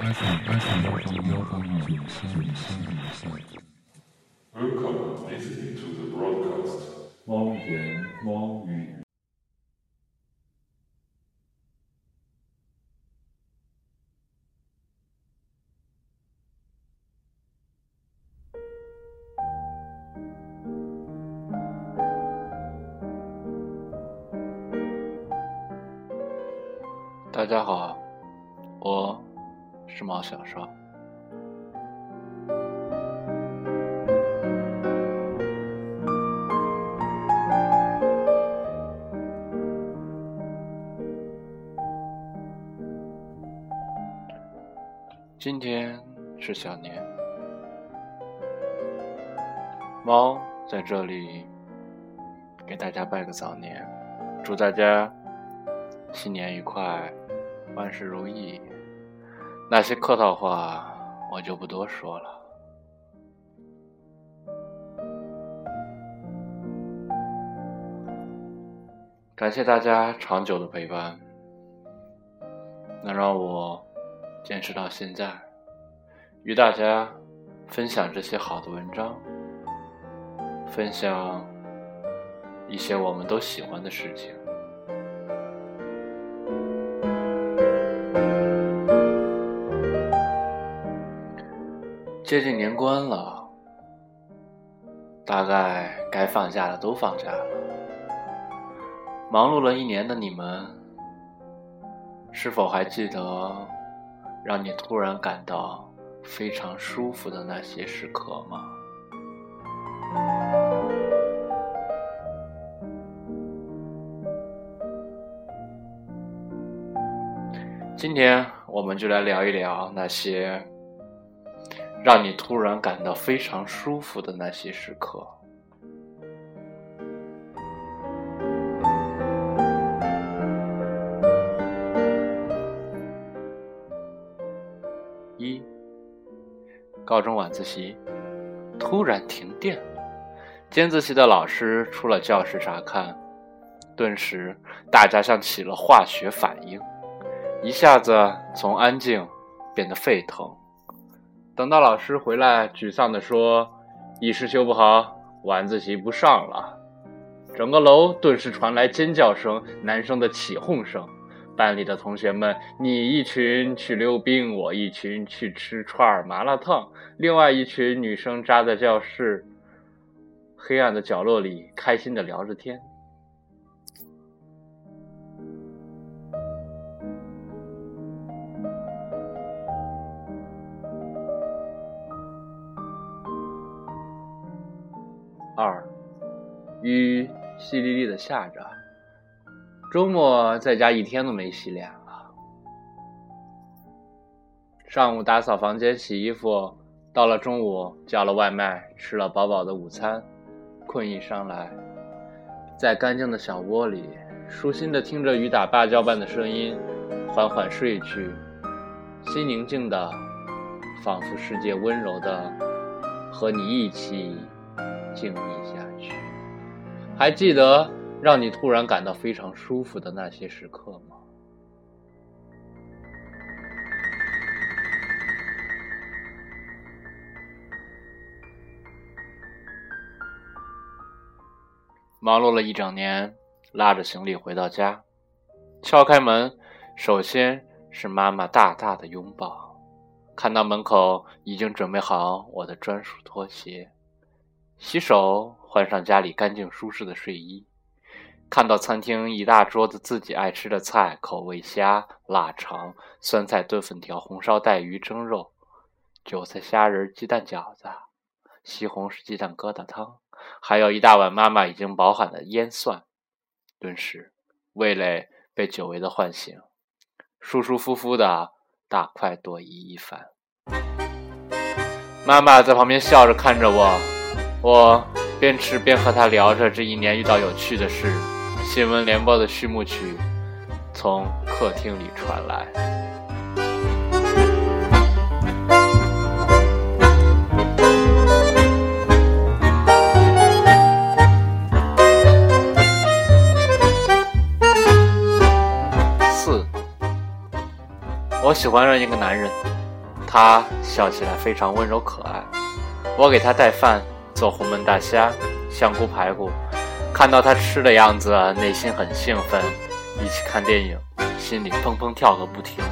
Welcome listening to the broadcast. 猫言猫语。大家好，我是猫小少。今天是小年，猫在这里给大家拜个早年，祝大家新年愉快，万事如意。那些客套话我就不多说了。感谢大家长久的陪伴，能让我。坚持到现在，与大家分享这些好的文章，分享一些我们都喜欢的事情。接近年关了，大概该放假的都放假了。忙碌了一年的你们，是否还记得？让你突然感到非常舒服的那些时刻吗？今天我们就来聊一聊那些让你突然感到非常舒服的那些时刻。一高中晚自习突然停电，尖子系的老师出了教室查看，顿时大家像起了化学反应，一下子从安静变得沸腾。等到老师回来，沮丧地说：“一时修不好，晚自习不上了。”整个楼顿时传来尖叫声、男生的起哄声。班里的同学们，你一群去溜冰，我一群去吃串麻辣烫，另外一群女生扎在教室黑暗的角落里，开心的聊着天。二，雨淅沥沥的下着。周末在家一天都没洗脸了。上午打扫房间、洗衣服，到了中午叫了外卖，吃了饱饱的午餐，困意上来，在干净的小窝里，舒心的听着雨打芭蕉般的声音，缓缓睡去，心宁静的，仿佛世界温柔的和你一起静谧下去。还记得。让你突然感到非常舒服的那些时刻吗？忙碌了一整年，拉着行李回到家，敲开门，首先是妈妈大大的拥抱。看到门口已经准备好我的专属拖鞋，洗手，换上家里干净舒适的睡衣。看到餐厅一大桌子自己爱吃的菜，口味虾、腊肠、酸菜炖粉条、红烧带鱼蒸肉、韭菜虾仁鸡蛋饺子、西红柿鸡蛋疙瘩汤，还有一大碗妈妈已经饱喊的腌蒜，顿时味蕾被久违的唤醒，舒舒服服的大快朵颐一番。妈妈在旁边笑着看着我，我边吃边和她聊着这一年遇到有趣的事。新闻联播的序幕曲从客厅里传来。四，我喜欢上一个男人，他笑起来非常温柔可爱。我给他带饭，做红焖大虾、香菇排骨，看到他吃的样子，内心很兴奋。一起看电影，心里砰砰跳个不停。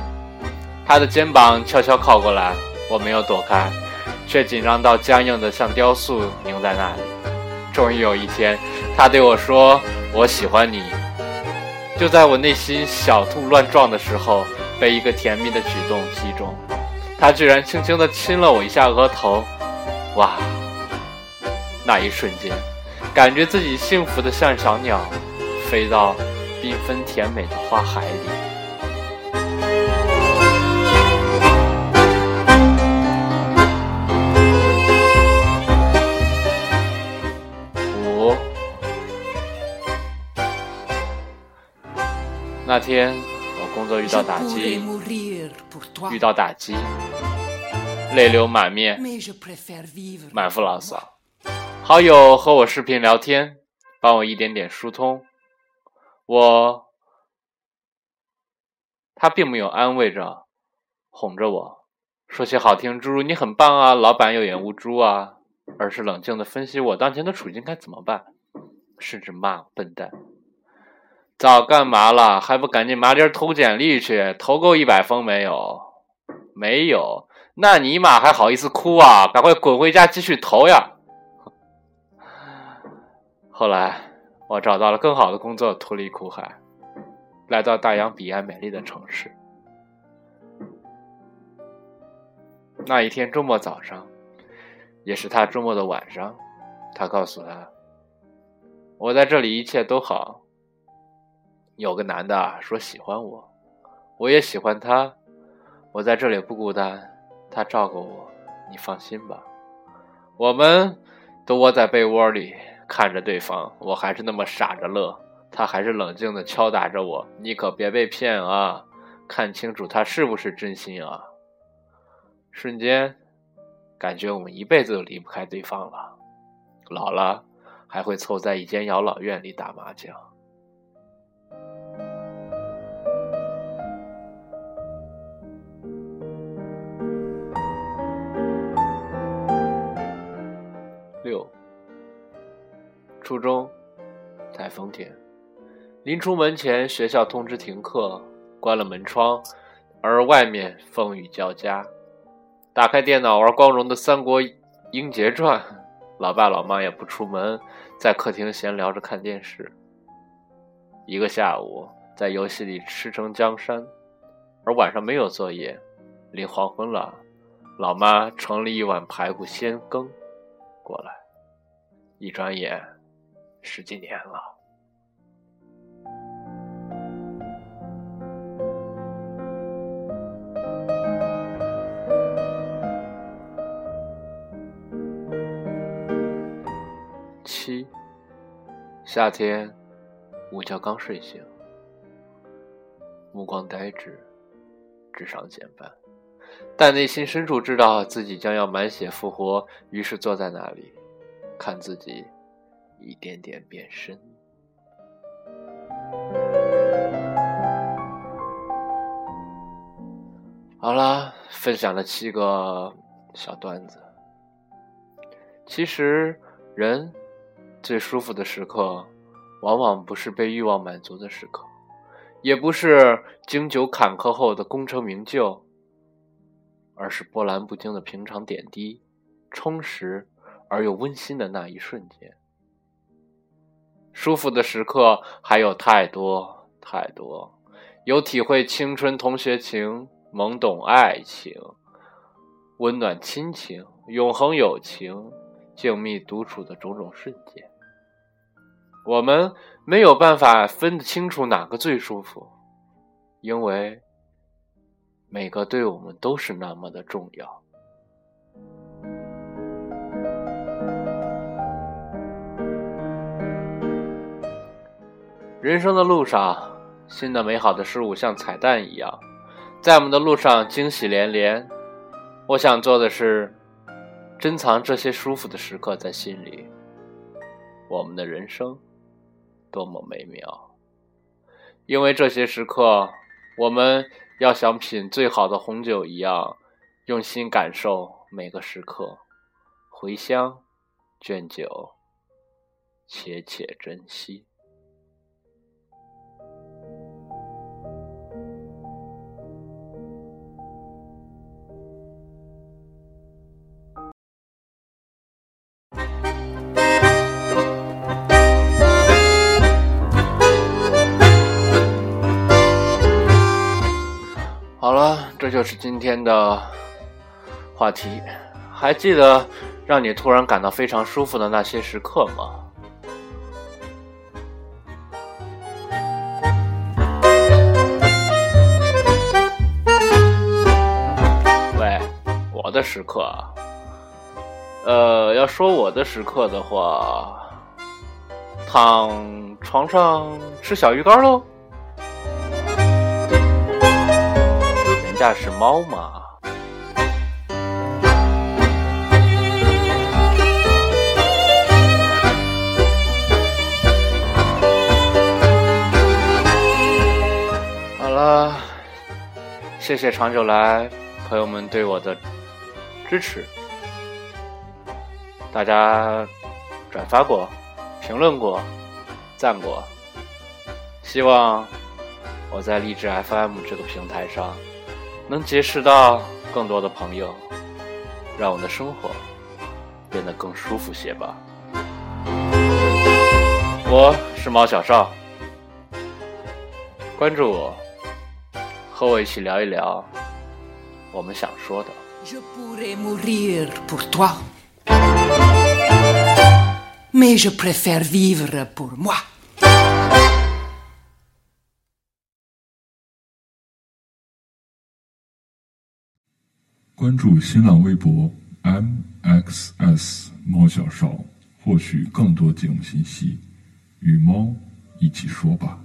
他的肩膀悄悄靠过来，我没有躲开，却紧张到僵硬的像雕塑凝在那里。终于有一天，他对我说：“我喜欢你。”就在我内心小兔乱撞的时候，被一个甜蜜的举动击中，他居然轻轻地亲了我一下额头。哇！那一瞬间，感觉自己幸福的像小鸟，飞到缤纷甜美的花海里。五，那天我工作遇到打击，遇到打击。泪流满面，满腹牢骚。好友和我视频聊天，帮我一点点疏通。我，他并没有安慰着、哄着我，说些好听诸如“你很棒啊，老板有眼无珠啊”，而是冷静的分析我当前的处境该怎么办，甚至骂我笨蛋。早干嘛了？还不赶紧麻溜投简历去？投够一百封没有？没有。那尼玛还好意思哭啊！赶快滚回家继续投呀！后来我找到了更好的工作，脱离苦海，来到大洋彼岸美丽的城市。那一天周末早上，也是他周末的晚上，他告诉他：“我在这里一切都好。有个男的说喜欢我，我也喜欢他，我在这里不孤单。”他照顾我，你放心吧。我们都窝在被窝里看着对方，我还是那么傻着乐，他还是冷静的敲打着我。你可别被骗啊！看清楚他是不是真心啊！瞬间，感觉我们一辈子都离不开对方了。老了，还会凑在一间养老院里打麻将。初中，台风天，临出门前，学校通知停课，关了门窗，而外面风雨交加。打开电脑玩光荣的《三国英杰传》，老爸老妈也不出门，在客厅闲聊着看电视。一个下午，在游戏里吃成江山，而晚上没有作业。临黄昏了，老妈盛了一碗排骨鲜羹过来，一转眼。十几年了。七，夏天，午觉刚睡醒，目光呆滞，智商减半，但内心深处知道自己将要满血复活，于是坐在那里，看自己。一点点变深。好了，分享了七个小段子。其实，人最舒服的时刻，往往不是被欲望满足的时刻，也不是经久坎坷后的功成名就，而是波澜不惊的平常点滴，充实而又温馨的那一瞬间。舒服的时刻还有太多太多，有体会青春同学情、懵懂爱情、温暖亲情、永恒友情、静谧独处的种种瞬间。我们没有办法分得清楚哪个最舒服，因为每个对我们都是那么的重要。人生的路上，新的美好的事物像彩蛋一样，在我们的路上惊喜连连。我想做的是，珍藏这些舒服的时刻在心里。我们的人生多么美妙，因为这些时刻，我们要像品最好的红酒一样，用心感受每个时刻，回乡卷酒，且且珍惜。是今天的话题。还记得让你突然感到非常舒服的那些时刻吗？喂，我的时刻，呃，要说我的时刻的话，躺床上吃小鱼干喽。人家是猫嘛。好了，谢谢长久来朋友们对我的支持，大家转发过、评论过、赞过，希望我在励志 FM 这个平台上能结识到更多的朋友，让我的生活变得更舒服些吧。我是猫小少，关注我，和我一起聊一聊我们想说的。Mais je préfère vivre pour moi. 关注新浪微博 mxs 猫小少，获取更多节目信息。与猫一起说吧。